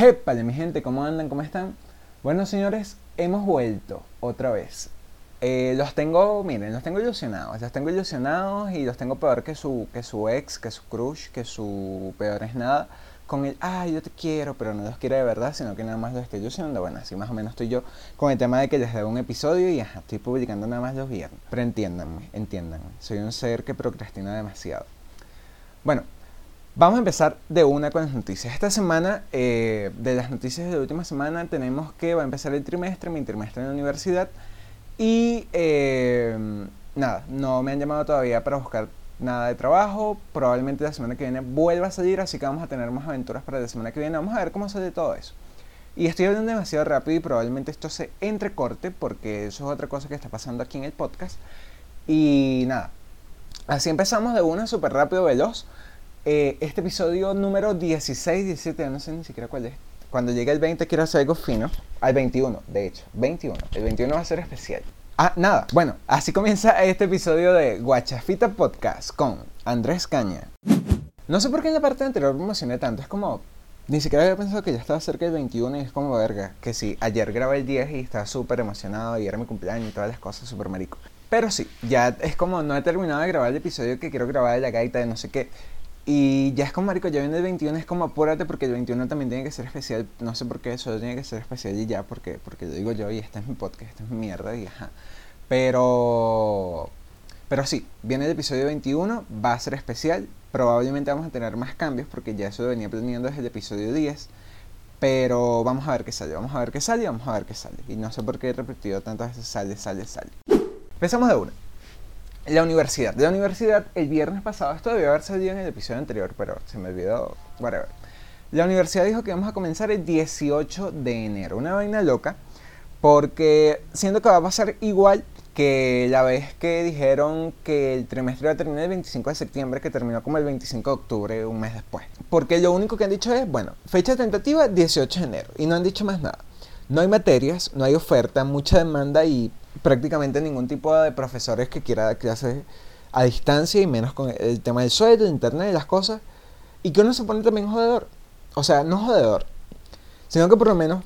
Jépale, mi gente, ¿cómo andan? ¿Cómo están? Bueno, señores, hemos vuelto otra vez. Eh, los tengo, miren, los tengo ilusionados. Los tengo ilusionados y los tengo peor que su, que su ex, que su crush, que su peor es nada. Con el, ay, yo te quiero, pero no los quiero de verdad, sino que nada más los estoy ilusionando. Bueno, así más o menos estoy yo con el tema de que les debo un episodio y ajá, estoy publicando nada más los viernes. Pero entiéndanme, entiéndanme. Soy un ser que procrastina demasiado. Bueno, Vamos a empezar de una con las noticias. Esta semana, eh, de las noticias de la última semana, tenemos que va a empezar el trimestre, mi trimestre en la universidad. Y eh, nada, no me han llamado todavía para buscar nada de trabajo. Probablemente la semana que viene vuelva a salir, así que vamos a tener más aventuras para la semana que viene. Vamos a ver cómo sale todo eso. Y estoy hablando demasiado rápido y probablemente esto se entrecorte porque eso es otra cosa que está pasando aquí en el podcast. Y nada, así empezamos de una súper rápido, veloz. Eh, este episodio número 16, 17, no sé ni siquiera cuál es. Cuando llegue el 20 quiero hacer algo fino. Al 21, de hecho. 21. El 21 va a ser especial. Ah, nada. Bueno, así comienza este episodio de Guachafita Podcast con Andrés Caña. No sé por qué en la parte anterior me emocioné tanto. Es como... Ni siquiera había pensado que ya estaba cerca del 21 y es como verga. Que sí, ayer grabé el 10 y estaba súper emocionado y era mi cumpleaños y todas las cosas súper marico. Pero sí, ya es como no he terminado de grabar el episodio que quiero grabar de la gaita de no sé qué. Y ya es como, marico, ya viene el 21, es como apúrate porque el 21 también tiene que ser especial. No sé por qué, solo tiene que ser especial y ya, porque, porque lo digo yo y este es mi podcast, esta es mi mierda y ajá. Pero, pero sí, viene el episodio 21, va a ser especial. Probablemente vamos a tener más cambios porque ya eso lo venía planeando desde el episodio 10. Pero vamos a ver qué sale, vamos a ver qué sale vamos a ver qué sale. Y no sé por qué he repetido tantas veces sale, sale, sale. Empezamos de una. La universidad. La universidad, el viernes pasado, esto debió haber salido en el episodio anterior, pero se me olvidó, whatever. La universidad dijo que vamos a comenzar el 18 de enero. Una vaina loca, porque siento que va a pasar igual que la vez que dijeron que el trimestre iba a terminar el 25 de septiembre, que terminó como el 25 de octubre, un mes después. Porque lo único que han dicho es, bueno, fecha tentativa 18 de enero, y no han dicho más nada. No hay materias, no hay oferta, mucha demanda y prácticamente ningún tipo de profesores que quiera dar clases a distancia y menos con el tema del sueldo, de internet y las cosas. Y que uno se pone también jodedor. O sea, no jodedor, sino que por lo menos,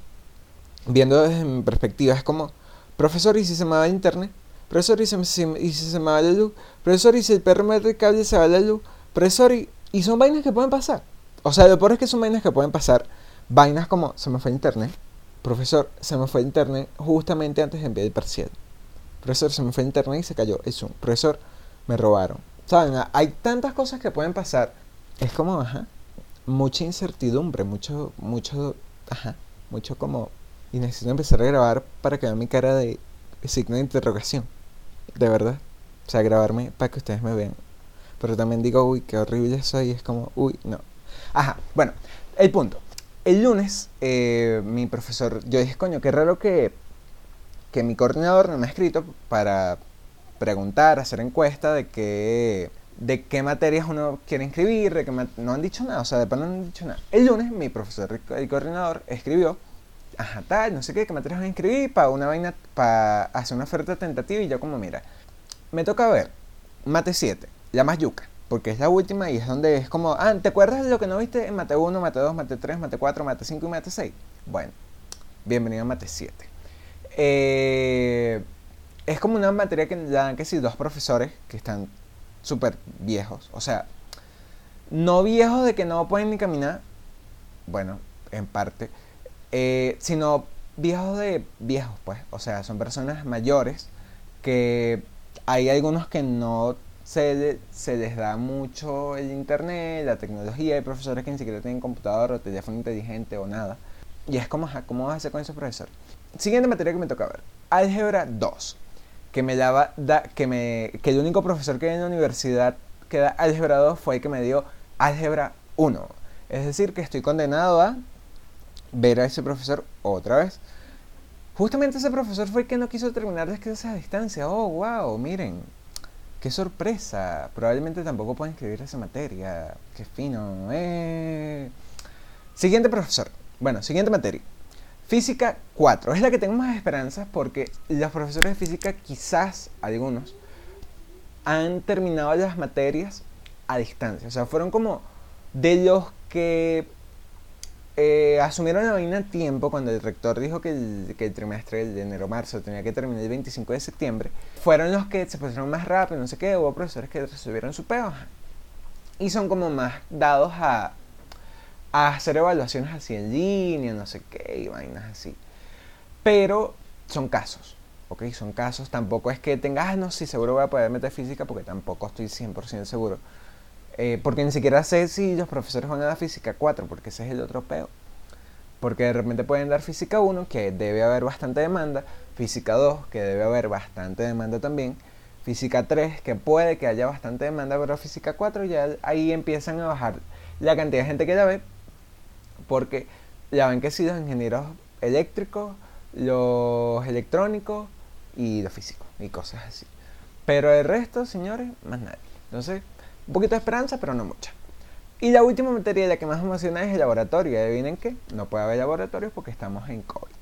viendo desde mi perspectiva, es como, profesor, ¿y si se me va el internet? Profesor, ¿y, si, y si se me va la luz? Profesor, ¿y si el perro mete el cable se va la luz? Profesor, y, y son vainas que pueden pasar. O sea, lo peor es que son vainas que pueden pasar. Vainas como, se me fue el internet. Profesor, se me fue el internet justamente antes de enviar el parcial. Profesor, se me fue internet y se cayó el Zoom. Profesor, me robaron. Saben, hay tantas cosas que pueden pasar. Es como, ajá, mucha incertidumbre, mucho, mucho, ajá, mucho como... Y necesito empezar a grabar para que vean mi cara de signo de interrogación. De verdad. O sea, grabarme para que ustedes me vean. Pero también digo, uy, qué horrible soy. Es como, uy, no. Ajá, bueno, el punto. El lunes, eh, mi profesor, yo dije, coño, qué raro que, que mi coordinador no me ha escrito para preguntar, hacer encuesta de qué, de qué materias uno quiere inscribir, de que no han dicho nada, o sea, de pan no han dicho nada. El lunes, mi profesor, el coordinador, escribió, ajá, tal, no sé qué, qué materias van a inscribir para una vaina, para hacer una oferta tentativa y yo como, mira, me toca ver, mate 7, la más yuca porque es la última y es donde es como, ah, ¿te acuerdas de lo que no viste en Mate 1, Mate 2, Mate 3, Mate 4, Mate 5 y Mate 6? Bueno, bienvenido a Mate 7. Eh, es como una materia que dan que si dos profesores que están súper viejos, o sea, no viejos de que no pueden ni caminar, bueno, en parte, eh, sino viejos de viejos, pues, o sea, son personas mayores que hay algunos que no se, se, les da mucho el internet, la tecnología, hay profesores que ni siquiera tienen computador o teléfono inteligente o nada. Y es como, ¿cómo vas a hacer con esos profesores? Siguiente materia que me toca ver, álgebra 2, que me daba, da, que, me, que el único profesor que hay en la universidad que da álgebra 2 fue el que me dio álgebra 1. Es decir, que estoy condenado a ver a ese profesor otra vez. Justamente ese profesor fue el que no quiso terminar las clases a distancia. Oh, wow, miren, ¡Qué sorpresa! Probablemente tampoco pueden escribir esa materia. ¡Qué fino! Eh. Siguiente profesor. Bueno, siguiente materia. Física 4. Es la que tengo más esperanzas porque los profesores de física, quizás algunos, han terminado las materias a distancia. O sea, fueron como de los que eh, asumieron la vaina a tiempo cuando el rector dijo que el, trimestre de enero-marzo tenía que terminar el 25 de septiembre. Fueron los que se pusieron más rápido, no sé qué, hubo profesores que resolvieron su peo. Y son como más dados a, a hacer evaluaciones así en línea, no sé qué, y vainas así. Pero son casos, ¿ok? Son casos. Tampoco es que tengas, ah, no, sí, seguro voy a poder meter física porque tampoco estoy 100% seguro. Eh, porque ni siquiera sé si los profesores van a dar física 4, porque ese es el otro peo. Porque de repente pueden dar física 1, que debe haber bastante demanda, física 2, que debe haber bastante demanda también, física 3, que puede que haya bastante demanda, pero física 4 ya ahí empiezan a bajar la cantidad de gente que la ve, porque ya ven que sí, los ingenieros eléctricos, los electrónicos y los físicos y cosas así. Pero el resto, señores, más nadie. Entonces, un poquito de esperanza, pero no mucha. Y la última materia, la que más emociona es el laboratorio. ¿Y adivinen qué? No puede haber laboratorios porque estamos en COVID.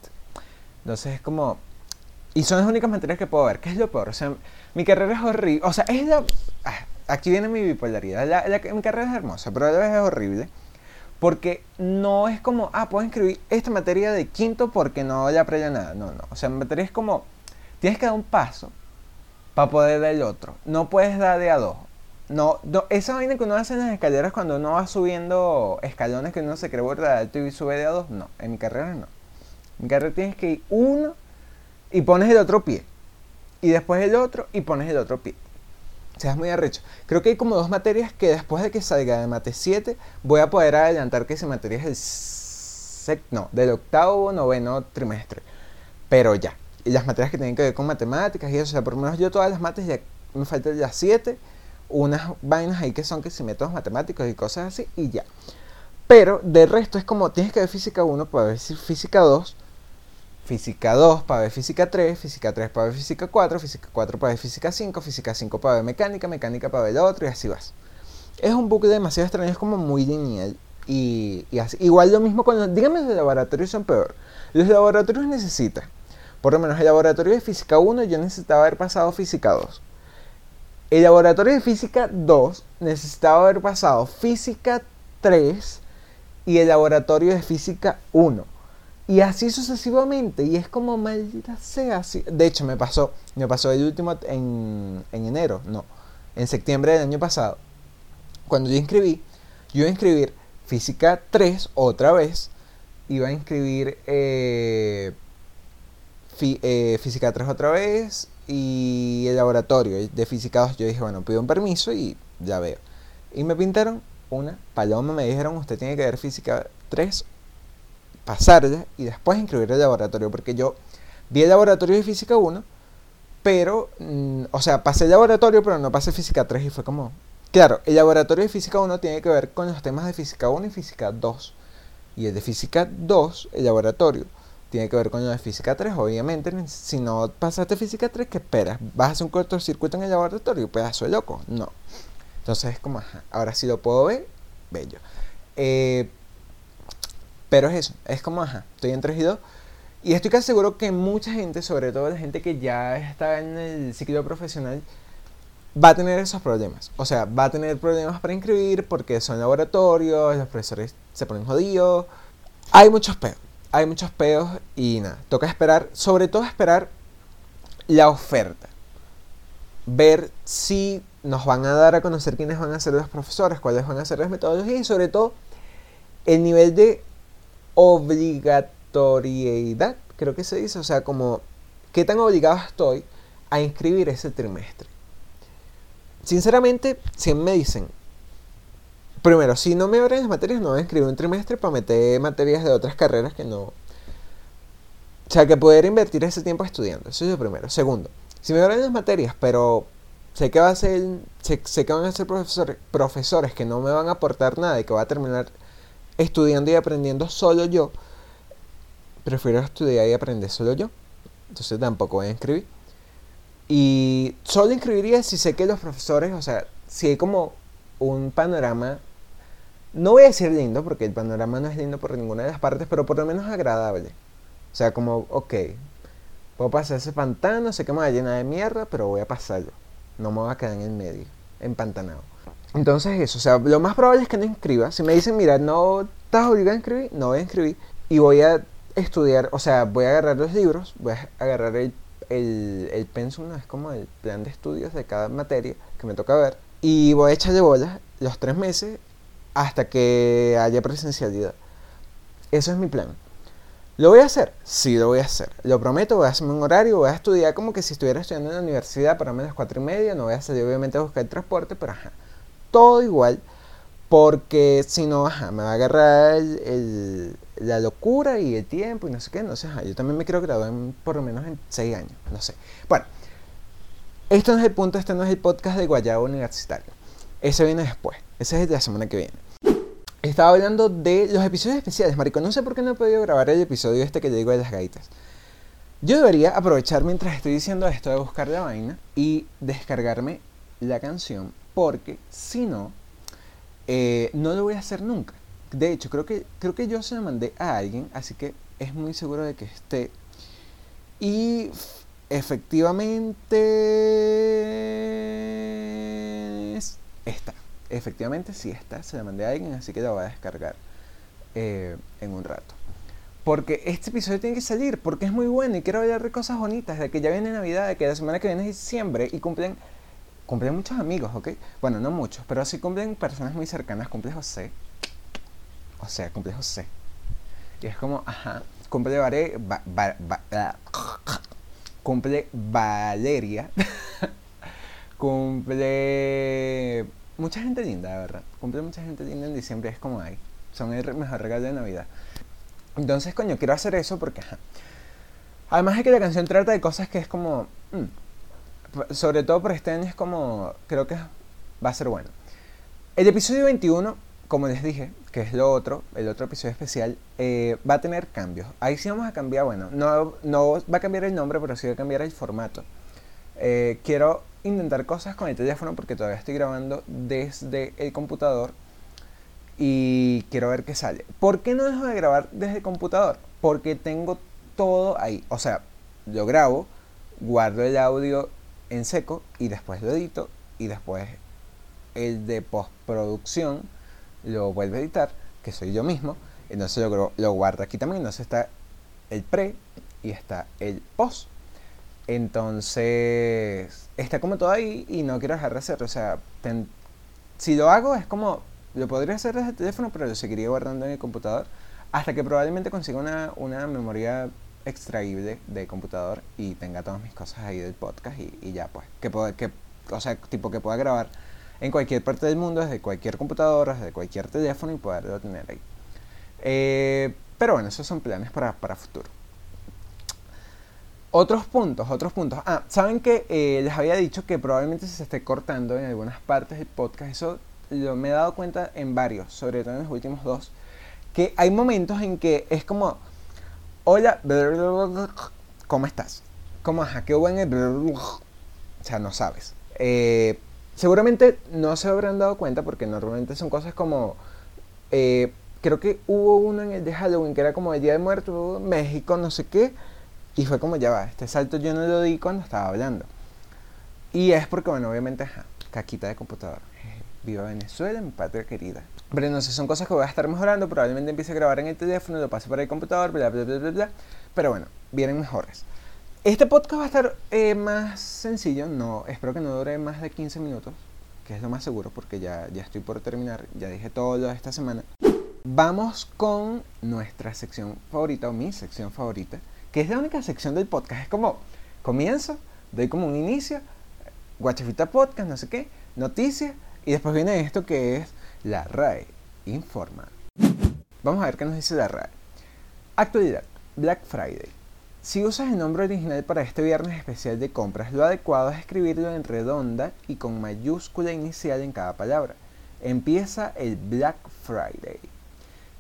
Entonces es como... Y son las únicas materias que puedo ver. ¿Qué es lo peor? O sea, mi carrera es horrible. O sea, es la... Ah, aquí viene mi bipolaridad. La, mi carrera es hermosa, pero a la vez es horrible. Porque no es como, ah, puedo inscribir esta materia de quinto porque no le aprendí nada. No, no. O sea, materia es como, tienes que dar un paso para poder dar el otro. No puedes dar de a dos. No, esa vaina que uno hace en las escaleras cuando uno va subiendo escalones que uno se cree burda alto y sube de a dos, no. En mi carrera no. En mi carrera tienes que ir uno y pones el otro pie. Y después el otro y pones el otro pie. O sea, es muy arrecho. Creo que hay como dos materias que después de que salga de mate 7 voy a poder adelantar que esa materia es el no, del octavo noveno trimestre. Pero ya. Y las materias que tienen que ver con matemáticas y eso, o sea, por lo menos yo todas las mates ya me faltan ya 7 unas vainas ahí que son que si métodos matemáticos y cosas así y ya. Pero de resto es como tienes que ver física 1 para ver física 2, física 2 para ver física 3, física 3 para ver física 4, física 4 para ver física 5, física 5 para ver mecánica, mecánica para ver el otro y así vas. Es un bucle demasiado extraño, es como muy lineal y, y así. Igual lo mismo con los, los laboratorios son peor. Los laboratorios necesitan, por lo menos el laboratorio de física 1 yo necesitaba haber pasado física 2 el laboratorio de física 2 necesitaba haber pasado física 3 y el laboratorio de física 1. Y así sucesivamente. Y es como maldita sea. De hecho, me pasó. Me pasó el último en, enero. No. En septiembre del año pasado. Cuando yo inscribí. Yo iba a inscribir física 3 otra vez. Iba a inscribir eh, eh, física 3 otra vez y el laboratorio de física 2, yo dije, bueno, pido un permiso y ya veo. Y me pintaron una paloma, me dijeron, usted tiene que ver física 3, pasarla y después inscribir el laboratorio, porque yo vi el laboratorio de física 1, pero, mm, o sea, pasé el laboratorio, pero no pasé física 3 y fue como, claro, el laboratorio de física 1 tiene que ver con los temas de física 1 y física 2. Y el de física 2, el laboratorio, tiene que ver con lo de física 3, obviamente. Si no pasaste física 3, ¿qué esperas? ¿Vas a hacer un cortocircuito en el laboratorio? Pedazo de loco. No. Entonces es como, ahora sí lo puedo ver, bello. Eh, pero es eso, es como, ajá, estoy en 3 y 2. Y estoy casi seguro que mucha gente, sobre todo la gente que ya está en el ciclo profesional, va a tener esos problemas. O sea, va a tener problemas para inscribir porque son laboratorios, los profesores se ponen jodidos. Hay muchos peos hay muchos peos y nada, toca esperar, sobre todo esperar la oferta. Ver si nos van a dar a conocer quiénes van a ser los profesores, cuáles van a ser las metodologías y sobre todo el nivel de obligatoriedad, creo que se dice, o sea, como qué tan obligado estoy a inscribir ese trimestre. Sinceramente, si me dicen, primero, si no me abren las materias, no voy a inscribir un trimestre para meter materias de otras carreras que no. O sea, que poder invertir ese tiempo estudiando. Eso es lo primero. Segundo, si me abren las materias, pero sé que, va a ser, sé, que van a ser profesores, profesores que no me van a aportar nada y que voy a terminar estudiando y aprendiendo solo yo, prefiero estudiar y aprender solo yo. Entonces tampoco voy a inscribir. Y solo inscribiría si sé que los profesores, o sea, si hay como un panorama no voy a decir lindo, porque el panorama no es lindo por ninguna de las partes, pero por lo menos agradable. O sea, como, ok, puedo pasar ese pantano, sé que me va a llenar de mierda, pero voy a pasarlo. No me voy a quedar en el medio, empantanado. Entonces eso, o sea, lo más probable es que no inscriba. Si me dicen, mira, no estás obligado a inscribir, no voy a inscribir. Y voy a estudiar, o sea, voy a agarrar los libros, voy a agarrar el, el, el pensum, es como el plan de estudios de cada materia que me toca ver. Y voy a echarle bolas los tres meses hasta que haya presencialidad. Eso es mi plan. ¿Lo voy a hacer? Sí, lo voy a hacer. Lo prometo, voy a hacerme un horario, voy a estudiar como que si estuviera estudiando en la universidad, para las cuatro y media, no voy a salir obviamente a buscar el transporte, pero ajá, todo igual, porque si no, me va a agarrar la locura y el tiempo y no sé qué, no sé, ajá, yo también me quiero graduar por lo menos en seis años, no sé. Bueno, esto no es el punto, este no es el podcast de Guayabo Universitario, ese viene después, ese es de la semana que viene. Estaba hablando de los episodios especiales, marico. No sé por qué no he podido grabar el episodio este que le digo de las gaitas. Yo debería aprovechar mientras estoy diciendo esto de buscar la vaina y descargarme la canción, porque si no, eh, no lo voy a hacer nunca. De hecho, creo que, creo que yo se la mandé a alguien, así que es muy seguro de que esté. Y efectivamente está efectivamente sí está, se la mandé a alguien, así que la voy a descargar eh, en un rato. Porque este episodio tiene que salir, porque es muy bueno y quiero hablar de cosas bonitas, de que ya viene Navidad, de que la semana que viene es diciembre y cumplen, cumplen muchos amigos, ¿ok? Bueno, no muchos, pero sí cumplen personas muy cercanas, cumple José. O sea, cumple José. Y es como, ajá, cumple Vare, cumple Valeria, cumple mucha gente linda, de verdad. Cumple mucha gente linda en diciembre, es como hay. Son el mejor regalo de Navidad. Entonces, coño, quiero hacer eso porque, ajá. Además de que la canción trata de cosas que es como... Mm, sobre todo por este año es como... Creo que va a ser bueno. El episodio 21, como les dije, que es lo otro, el otro episodio especial, eh, va a tener cambios. Ahí sí vamos a cambiar, bueno, no, no va a cambiar el nombre, pero sí va a cambiar el formato. Eh, quiero intentar cosas con el teléfono porque todavía estoy grabando desde el computador y quiero ver qué sale. ¿Por qué no dejo de grabar desde el computador? Porque tengo todo ahí. O sea, yo grabo, guardo el audio en seco y después lo edito y después el de postproducción lo vuelvo a editar, que soy yo mismo. Entonces lo, lo guardo aquí también. Entonces está el pre y está el post. Entonces, está como todo ahí y no quiero dejar de hacerlo. O sea, si lo hago es como, lo podría hacer desde el teléfono, pero lo seguiría guardando en el computador hasta que probablemente consiga una, una memoria extraíble de computador y tenga todas mis cosas ahí del podcast y, ya pues. Que, pueda, que, o sea, tipo que pueda grabar en cualquier parte del mundo, desde cualquier computadora, desde cualquier teléfono y poderlo tener ahí. Eh, pero bueno, esos son planes para, para futuro. Otros puntos, otros puntos. Ah, saben que eh, les había dicho que probablemente se esté cortando en algunas partes del podcast. Eso lo, me he dado cuenta en varios, sobre todo en los últimos dos. Que hay momentos en que es como, hola, ¿cómo estás? ¿Cómo ajá? ¿Qué buen O sea, no sabes. Eh, seguramente no se habrán dado cuenta porque normalmente son cosas como... Eh, creo que hubo uno en el de Halloween que era como el Día de Muertos, México, no sé qué y fue como, ya va, este salto yo no lo di cuando estaba hablando. Y es porque, bueno, obviamente, ajá, caquita de computador. Viva Venezuela, mi patria querida. Pero no sé, son cosas que voy a estar mejorando. Probablemente empiece a grabar en el teléfono, lo pase por el computador, bla, bla, bla, bla, bla. Pero bueno, vienen mejores. Este podcast va a estar eh, más sencillo. No, espero que no dure más de 15 minutos, que es lo más seguro, porque ya, ya estoy por terminar. Ya dije todo lo de esta semana. Vamos con nuestra sección favorita, o mi sección favorita, que es la única sección del podcast. Es como, comienzo, doy como un inicio, Guachafita Podcast, no sé qué, noticias, y después viene esto que es la RAE Informa. Vamos a ver qué nos dice la RAE. Actualidad, Black Friday. Si usas el nombre original para este viernes especial de compras, lo adecuado es escribirlo en redonda y con mayúscula inicial en cada palabra. Empieza el Black Friday.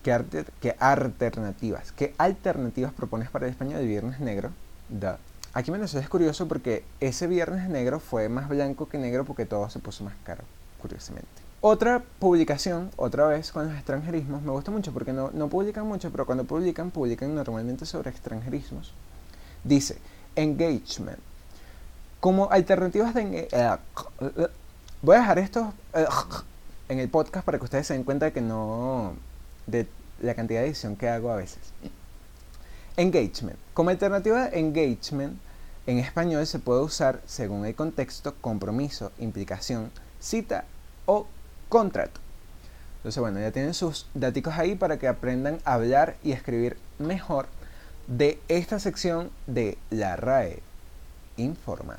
¿Qué, alternativas? ¿Qué alternativas propones para el español de Viernes Negro? Da. Aquí me es curioso porque ese Viernes Negro fue más blanco que negro porque todo se puso más caro, curiosamente. Otra publicación, otra vez con los extranjerismos, me gusta mucho porque no, no publican mucho, pero cuando publican, publican normalmente sobre extranjerismos. Dice, engagement. Como alternativas de... Eh, voy a dejar esto eh, en el podcast para que ustedes se den cuenta de que no de la cantidad de edición que hago a veces. Engagement. Como alternativa de engagement, en español se puede usar, según el contexto, compromiso, implicación, cita o contrato. Entonces, bueno, ya tienen sus datos ahí para que aprendan a hablar y escribir mejor de esta sección de la RAE Informa.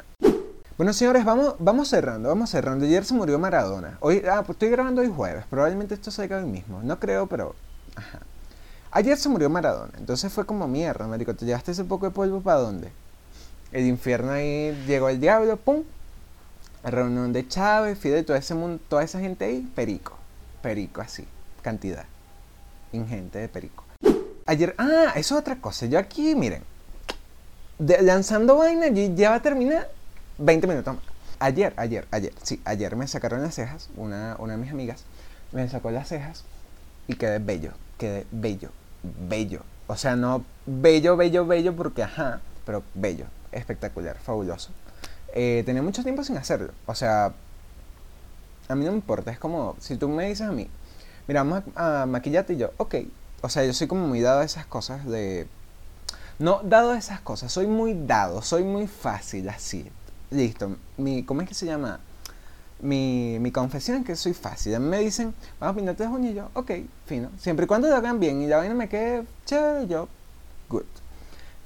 Bueno, señores, vamos, vamos cerrando, vamos cerrando. Ayer se murió Maradona. Hoy, ah, pues estoy grabando hoy jueves. Probablemente esto salga hoy mismo. No creo, pero. Ajá. Ayer se murió Maradona. Entonces fue como mierda, marico. ¿Te llevaste ese poco de polvo para dónde? El infierno ahí llegó el diablo, pum. Reunión de Chávez, Fidel, todo ese mundo, toda esa gente ahí, perico. Perico, así. Cantidad. Ingente de perico. Ayer, ah, eso es otra cosa. Yo aquí, miren, lanzando vaina, ya va a terminar 20 minutos más. Ayer, ayer, ayer, sí, ayer me sacaron las cejas, una, una de mis amigas me sacó las cejas y quedé bello, quedé bello, bello. O sea, no bello, bello, bello porque ajá, pero bello, espectacular, fabuloso. Eh, tenía mucho tiempo sin hacerlo. O sea, a mí no me importa. Es como, si tú me dices a mí, mira, vamos a, maquillarte y yo, ok. O sea, yo soy como muy dado a esas cosas de... No dado a esas cosas, soy muy dado, soy muy fácil así. Listo. Mi, ¿Cómo es que se llama? Mi, mi confesión es que soy fácil. A mí me dicen, vamos a pintarte las uñas y yo, ok, fino. Siempre y cuando lo hagan bien y la vaina me quede chévere, yo, good.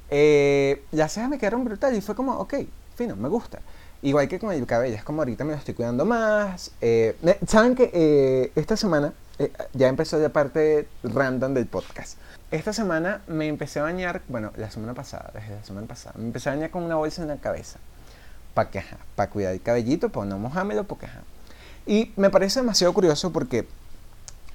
Eh, las cejas me quedaron brutal y fue como, ok, fino, me gusta. Igual que con el cabello, es como ahorita me lo estoy cuidando más. Eh, Saben que eh, esta semana eh, ya empezó la parte random del podcast. Esta semana me empecé a bañar, bueno, la semana pasada, desde la semana pasada, me empecé a bañar con una bolsa en la cabeza. Para que, para cuidar el cabellito, para no mojármelo, porque, ajá. Y me parece demasiado curioso porque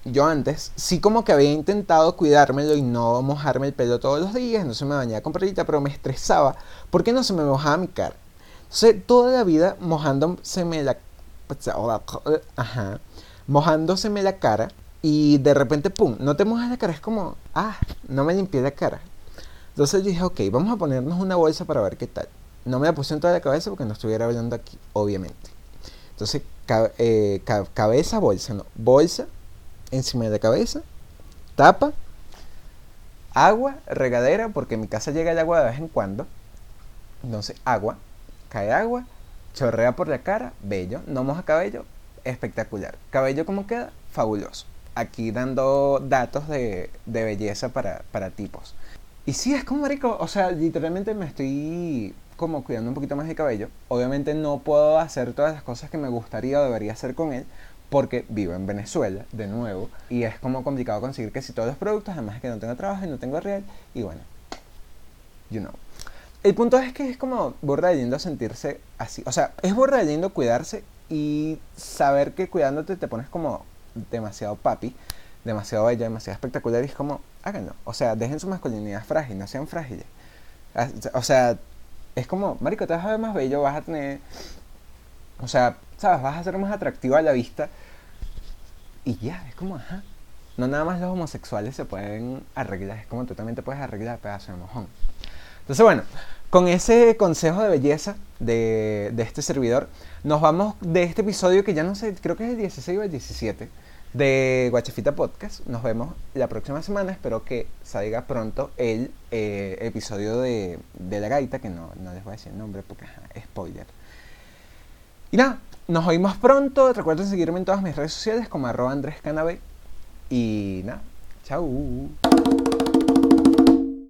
yo antes sí como que había intentado cuidármelo y no mojarme el pelo todos los días, no se me bañaba con perrita, pero me estresaba porque no se me mojaba mi cara. Entonces, toda la vida mojándoseme la... Ajá. Mojándoseme la cara y de repente, pum, no te mojas la cara. Es como, ah, no me limpié la cara. Entonces yo dije, ok, vamos a ponernos una bolsa para ver qué tal. No me la puse en toda la cabeza porque no estuviera hablando aquí, obviamente. Entonces, eh, cabeza, bolsa, no. Bolsa encima de la cabeza, tapa, agua, regadera, porque en mi casa llega el agua de vez en cuando. Entonces, agua, cae agua, chorrea por la cara, bello, no moja cabello, espectacular. Cabello como queda, fabuloso. Aquí dando datos de, belleza para, tipos. Y sí, es como rico, o sea, literalmente me estoy como cuidando un poquito más de cabello. Obviamente no puedo hacer todas las cosas que me gustaría o debería hacer con él, porque vivo en Venezuela, de nuevo, y es como complicado conseguir que si todos los productos, además que no tengo trabajo y no tengo real, y bueno, you know. El punto es que es como borra de lindo sentirse así. O sea, es borra de cuidarse y saber que cuidándote te pones como demasiado papi, demasiado bella, demasiado espectacular y es como, háganlo. O sea, dejen su masculinidad frágil, no sean frágiles. O sea, es como, marico, te vas a ver más bello, vas a tener... O sea, ¿sabes? Vas a ser más atractivo a la vista. Y ya, es como, ajá. No nada más los homosexuales se pueden arreglar, es como tú también te puedes arreglar pedazo de mojón. Entonces, bueno, con ese consejo de belleza de, este servidor, nos vamos de este episodio que ya no sé, creo que es el 16 o el 17 de Guachafita Podcast. Nos vemos la próxima semana. Espero que salga pronto el eh, episodio de, La Gaita, que no, les voy a decir el nombre porque es spoiler. Y nada, nos oímos pronto. Recuerden seguirme en todas mis redes sociales como arroba Andrés Canabe. Y nada, chao.